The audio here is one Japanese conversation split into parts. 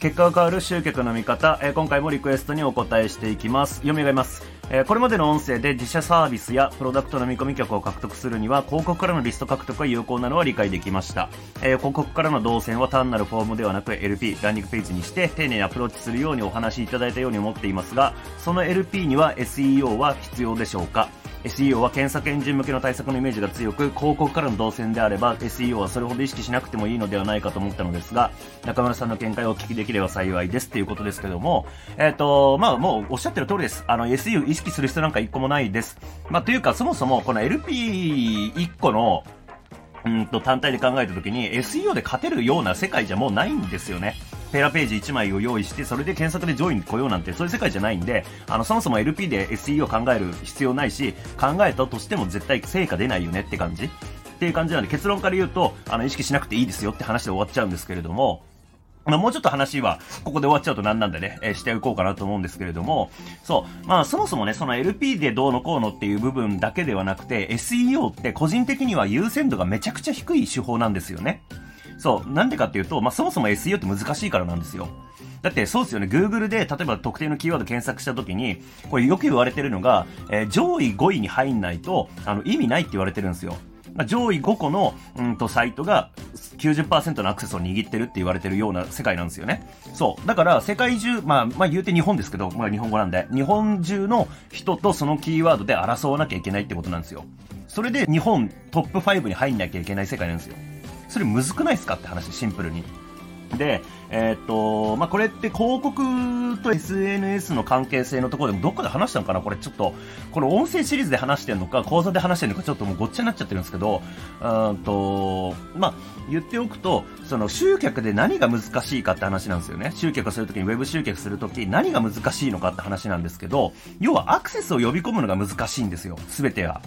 結果が変わる集客の見方、えー、今回もリクエストにお答えしていきます。読み上げます。えー、これまでの音声で自社サービスやプロダクトの見込み客を獲得するには広告からのリスト獲得が有効なのは理解できました、えー、広告からの動線は単なるフォームではなく LP ランディングページにして丁寧にアプローチするようにお話しいただいたように思っていますがその LP には SEO は必要でしょうか？SEO は検索エンジン向けの対策のイメージが強く、広告からの動線であれば SEO はそれほど意識しなくてもいいのではないかと思ったのですが、中村さんの見解をお聞きできれば幸いですっていうことですけども、えっ、ー、と、まあもうおっしゃってる通りです。あの SEO 意識する必要なんか一個もないです。まあというかそもそもこの LP1 個のうんと単体で考えた時に SEO で勝てるような世界じゃもうないんですよね。ペラページ1枚を用意して、それで検索で上位に来ようなんて、そういう世界じゃないんで、あの、そもそも LP で SE を考える必要ないし、考えたとしても絶対成果出ないよねって感じっていう感じなんで、結論から言うと、あの、意識しなくていいですよって話で終わっちゃうんですけれども、まあ、もうちょっと話は、ここで終わっちゃうと何なんでね、えー、していこうかなと思うんですけれども、そう、まあ、そもそもね、その LP でどうのこうのっていう部分だけではなくて、SEO って個人的には優先度がめちゃくちゃ低い手法なんですよね。そう、なんでかっていうと、まあ、そもそも SEO って難しいからなんですよ。だってそうですよね、Google で例えば特定のキーワード検索したときに、これよく言われてるのが、えー、上位5位に入んないと、あの、意味ないって言われてるんですよ。まあ、上位5個の、うんと、サイトが90%のアクセスを握ってるって言われてるような世界なんですよね。そう。だから、世界中、まあ、まあ言うて日本ですけど、まあ日本語なんで、日本中の人とそのキーワードで争わなきゃいけないってことなんですよ。それで日本トップ5に入んなきゃいけない世界なんですよ。それむずくないですかって話、シンプルに。で、えー、っと、まあ、これって広告と SNS の関係性のところでもどっかで話したのかなこれちょっと、この音声シリーズで話してるのか、講座で話してるのかちょっともうごっちゃになっちゃってるんですけど、うんと、まあ、言っておくと、その集客で何が難しいかって話なんですよね。集客するときに、ウェブ集客するとき、何が難しいのかって話なんですけど、要はアクセスを呼び込むのが難しいんですよ。すべては。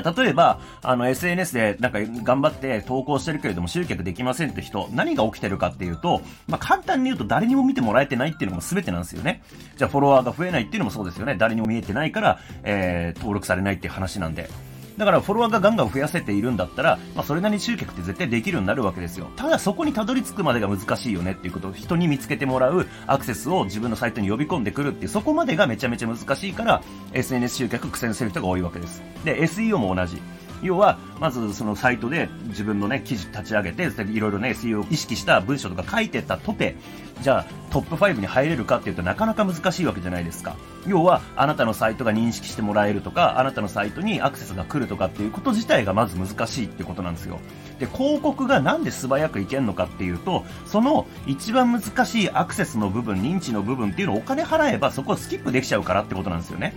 例えば、あの、SNS でなんか頑張って投稿してるけれども集客できませんって人、何が起きてるかっていうと、まあ、簡単に言うと誰にも見てもらえてないっていうのも全てなんですよね。じゃあフォロワーが増えないっていうのもそうですよね。誰にも見えてないから、えー、登録されないっていう話なんで。だからフォロワーがガンガン増やせているんだったら、まあ、それなりに集客って絶対できるようになるわけですよ。ただそこにたどり着くまでが難しいよねっていうことを人に見つけてもらうアクセスを自分のサイトに呼び込んでくるっていう、そこまでがめちゃめちゃ難しいから、SNS 集客苦戦する人が多いわけです。で、SEO も同じ。要は、まずそのサイトで自分のね、記事立ち上げて、いろいろね、SEO を意識した文章とか書いてたとて、じゃあトップ5に入れるかっていうとなかなか難しいわけじゃないですか。要は、あなたのサイトが認識してもらえるとか、あなたのサイトにアクセスが来るとかっていうこと自体がまず難しいっていうことなんですよ。で、広告がなんで素早くいけるのかっていうと、その一番難しいアクセスの部分、認知の部分っていうのをお金払えばそこをスキップできちゃうからってことなんですよね。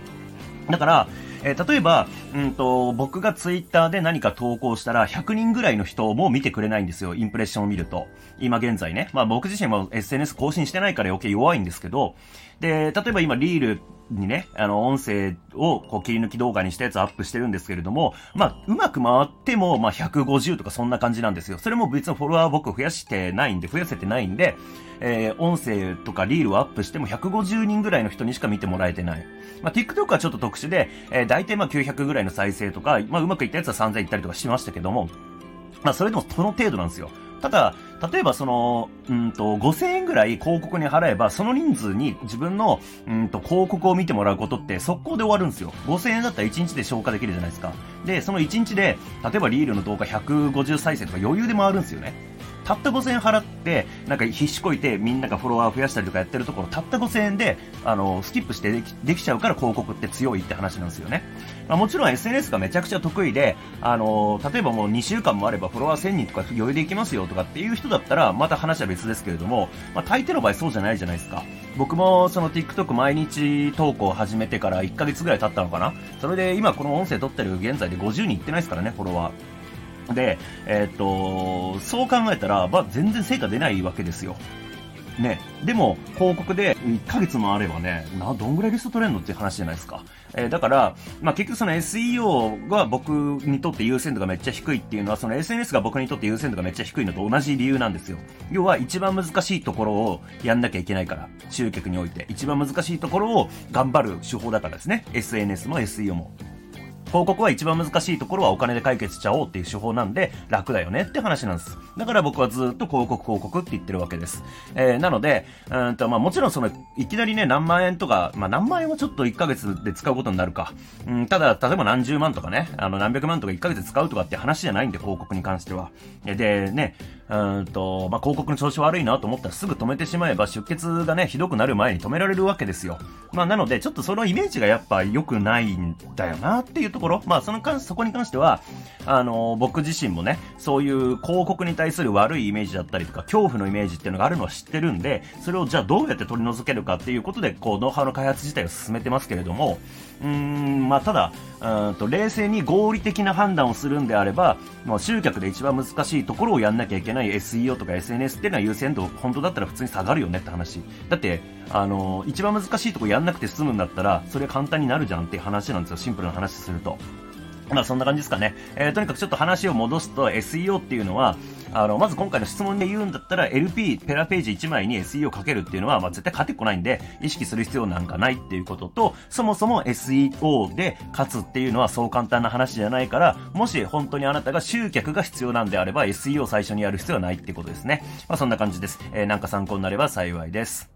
だから、えー、例えば、うんと、僕がツイッターで何か投稿したら、100人ぐらいの人も見てくれないんですよ。インプレッションを見ると。今現在ね。まあ僕自身も SNS 更新してないから余計弱いんですけど、で、例えば今リールにね、あの、音声をこう切り抜き動画にしたやつアップしてるんですけれども、まあ、うまく回っても、まあ、150とかそんな感じなんですよ。それも別のフォロワー僕増やしてないんで、増やせてないんで、えー、音声とかリールをアップしても150人ぐらいの人にしか見てもらえてない。まあ、TikTok はちょっと特殊で、えー、大体まあ900ぐらいの再生とか、まあ、うまくいったやつは3000いったりとかしましたけども、まあ、それでもその程度なんですよ。ただ、例えばその、うんと、5000円ぐらい広告に払えば、その人数に自分の、うんと、広告を見てもらうことって速攻で終わるんですよ。5000円だったら1日で消化できるじゃないですか。で、その1日で、例えばリールの動画150再生とか余裕で回るんですよね。たった5000円払って、なんか必死こいてみんながフォロワー増やしたりとかやってるところ、たった5000円で、あの、スキップしてできできちゃうから広告って強いって話なんですよね。まあ、もちろん SNS がめちゃくちゃ得意で、あの、例えばもう2週間もあればフォロワー1000人とか余裕でいきますよとかっていう人だったら、また話は別ですけれども、まあ、大抵の場合そうじゃないじゃないですか。僕もその TikTok 毎日投稿を始めてから1ヶ月ぐらい経ったのかなそれで今この音声撮ってる現在で50人いってないですからね、フォロワー。で、えー、っと、そう考えたら、まあ、全然成果出ないわけですよ。ね。でも、広告で1ヶ月もあればね、な、どんぐらいリスト取れんのっていう話じゃないですか。えー、だから、まあ、結局その SEO が僕にとって優先度がめっちゃ低いっていうのは、その SNS が僕にとって優先度がめっちゃ低いのと同じ理由なんですよ。要は一番難しいところをやんなきゃいけないから。集客において。一番難しいところを頑張る手法だからですね。SNS も SEO も。広告は一番難しいところはお金で解決しちゃおうっていう手法なんで楽だよねって話なんです。だから僕はずっと広告広告って言ってるわけです。えー、なので、うんと、まあもちろんその、いきなりね、何万円とか、まあ何万円はちょっと1ヶ月で使うことになるか。うん、ただ、例えば何十万とかね、あの何百万とか1ヶ月使うとかって話じゃないんで、広告に関しては。で、ね、うんと、まあ、広告の調子悪いなと思ったらすぐ止めてしまえば出血がね、ひどくなる前に止められるわけですよ。まあ、なので、ちょっとそのイメージがやっぱ良くないんだよなっていうところ。まあ、その関、そこに関しては、あの、僕自身もね、そういう広告に対する悪いイメージだったりとか、恐怖のイメージっていうのがあるのは知ってるんで、それをじゃあどうやって取り除けるかっていうことで、こう、ノウハウの開発自体を進めてますけれども、うーん、まあ、ただ、うんと冷静に合理的な判断をするんであれば、もう集客で一番難しいところをやんなきゃいけないない SEO とか SNS っていうのは優先度、本当だったら普通に下がるよねって話。だって、あの、一番難しいとこやんなくて済むんだったら、それ簡単になるじゃんって話なんですよ。シンプルな話すると。まあそんな感じですかね。えー、とにかくちょっと話を戻すと SEO っていうのは、あの、まず今回の質問で言うんだったら LP、ペラページ1枚に SEO をかけるっていうのは、まあ絶対勝てっこないんで、意識する必要なんかないっていうことと、そもそも SEO で勝つっていうのはそう簡単な話じゃないから、もし本当にあなたが集客が必要なんであれば SEO を最初にやる必要はないってことですね。まあそんな感じです。えー、なんか参考になれば幸いです。